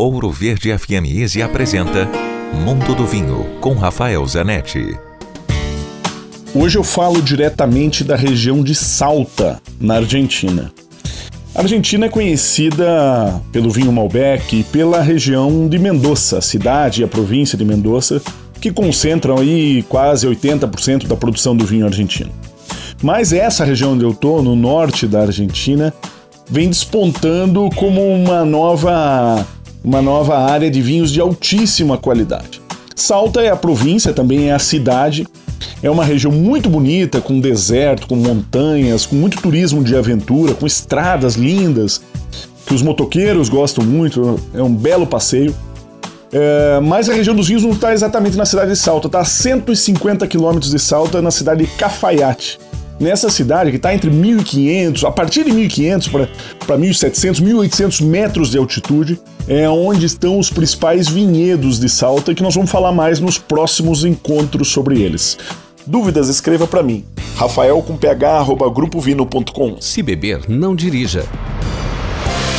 Ouro Verde FM Easy apresenta Mundo do Vinho com Rafael Zanetti. Hoje eu falo diretamente da região de Salta, na Argentina. A Argentina é conhecida pelo vinho Malbec e pela região de Mendoza, a cidade e a província de Mendoza, que concentram aí quase 80% da produção do vinho argentino. Mas essa região onde eu estou, no norte da Argentina, vem despontando como uma nova uma nova área de vinhos de altíssima qualidade. Salta é a província, também é a cidade. É uma região muito bonita, com deserto, com montanhas, com muito turismo de aventura, com estradas lindas, que os motoqueiros gostam muito, é um belo passeio. É, mas a região dos vinhos não está exatamente na cidade de Salta, está a 150 quilômetros de Salta, na cidade de Cafayate nessa cidade que está entre 1.500, a partir de 1.500 para 1.700, 1.800 metros de altitude, é onde estão os principais vinhedos de Salta, que nós vamos falar mais nos próximos encontros sobre eles. Dúvidas, escreva para mim. Rafael com ph, grupovino.com. Se beber, não dirija.